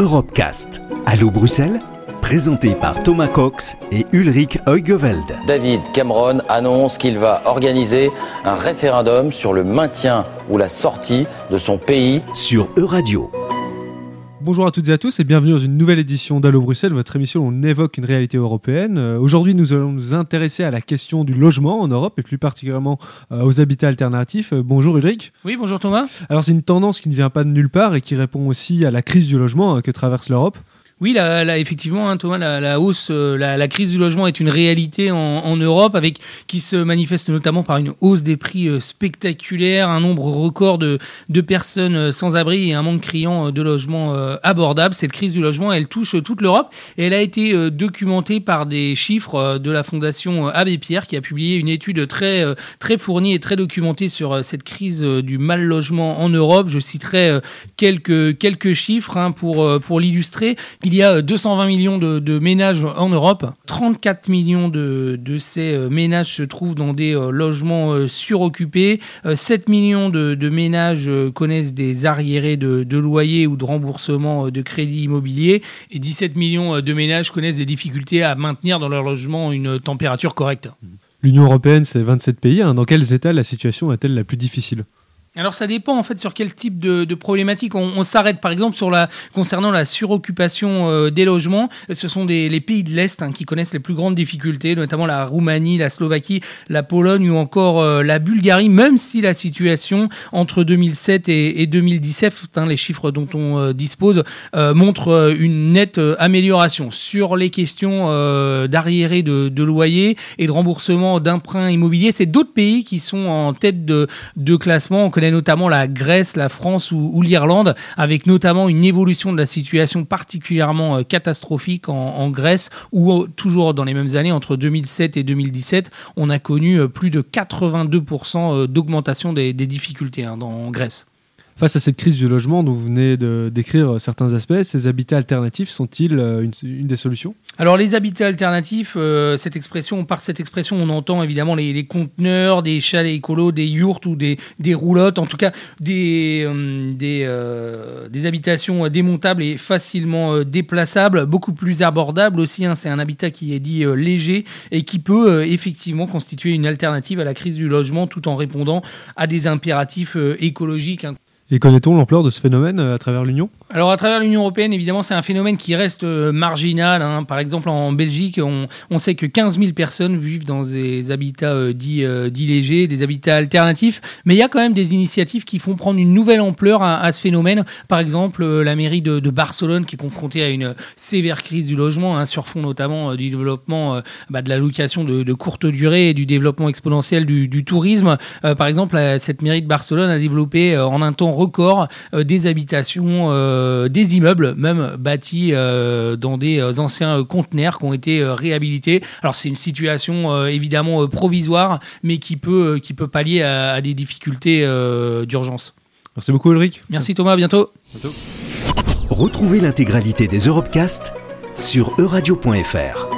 Europecast. Allô Bruxelles? Présenté par Thomas Cox et Ulrich Heugeveld. David Cameron annonce qu'il va organiser un référendum sur le maintien ou la sortie de son pays sur Euradio. Bonjour à toutes et à tous et bienvenue dans une nouvelle édition d'Allo Bruxelles, votre émission où on évoque une réalité européenne. Euh, Aujourd'hui, nous allons nous intéresser à la question du logement en Europe et plus particulièrement euh, aux habitats alternatifs. Euh, bonjour Ulrich. Oui, bonjour Thomas. Alors c'est une tendance qui ne vient pas de nulle part et qui répond aussi à la crise du logement hein, que traverse l'Europe. Oui, effectivement, hein, Thomas, la, hausse, euh, la, crise du logement est une réalité en, Europe, avec qui se manifeste notamment par une hausse des prix euh, spectaculaires, un nombre record de, personnes euh, sans abri et un manque criant de logements abordables. Cette crise du logement, elle touche toute l'Europe et elle a été documentée par des chiffres de la fondation Abbé Pierre, qui a publié une étude très très fournie et très documentée sur cette crise du mal logement en Europe. Je citerai quelques chiffres hein, pour l'illustrer. Il y a 220 millions de, ménages en Europe. 34 millions de, ces euh, ménages se trouvent dans des euh, logements euh, suroccupés. 7 millions de, ménages connaissent des arriérés de, loyer ou de remboursement de crédit immobilier. Et 17 millions de ménages connaissent des difficultés à maintenir dans leur logement une température correcte. L'Union européenne, c'est 27 pays. Hein. Dans quels états la situation est-elle la plus difficile? Alors ça dépend en fait sur quel type de, de problématique on, s'arrête par exemple sur la concernant la suroccupation euh, des logements. Ce sont des, les pays de l'est hein, qui connaissent les plus grandes difficultés, notamment la Roumanie, la Slovaquie, la Pologne ou encore euh, la Bulgarie. Même si la situation entre 2007 et, et 2017, hein, les chiffres dont on euh, dispose, montrent une nette amélioration sur les questions d'arriérés de, de loyer et de remboursement d'emprunts immobiliers. C'est d'autres pays qui sont en tête de, classement. Connaît notamment la Grèce, la France ou, l'Irlande, avec notamment une évolution de la situation particulièrement euh, catastrophique en, Grèce, où euh, toujours dans les mêmes années, entre 2007 et 2017, on a connu euh, plus de 82% d'augmentation des, difficultés hein, en Grèce. Face à cette crise du logement dont vous venez de décrire certains aspects, ces habitats alternatifs sont-ils une, une, des solutions? Alors les habitats alternatifs, euh, cette expression, par cette expression, on entend évidemment les, conteneurs, des chalets écolos, des yurts ou des, des roulottes, en tout cas des, euh, euh, habitations démontables et facilement euh, déplaçables, beaucoup plus abordables aussi. Hein, C'est un habitat qui est dit euh, léger et qui peut effectivement constituer une alternative à la crise du logement tout en répondant à des impératifs écologiques. Hein. Et connaît-on l'ampleur de ce phénomène à travers l'Union? Alors à travers l'Union européenne, évidemment, c'est un phénomène qui reste marginal. Hein. Par exemple, en Belgique, on, sait que 15 000 personnes vivent dans des habitats euh, dits, euh, légers, des habitats alternatifs. Mais il y a quand même des initiatives qui font prendre une nouvelle ampleur à, ce phénomène. Par exemple, euh, la mairie de, Barcelone qui est confrontée à une sévère crise du logement, hein, sur fond notamment du développement bah, de la location de, courte durée et du développement exponentiel du, tourisme. par exemple, cette mairie de Barcelone a développé en un temps record euh, des habitations, euh, des immeubles même bâtis euh, dans des anciens conteneurs qui ont été réhabilités. Alors c'est une situation évidemment provisoire, mais qui peut, qui peut pallier à, à des difficultés d'urgence. Merci beaucoup Ulrich. Merci Thomas, à bientôt. bientôt. Retrouvez l'intégralité des Europecast sur euradio.fr.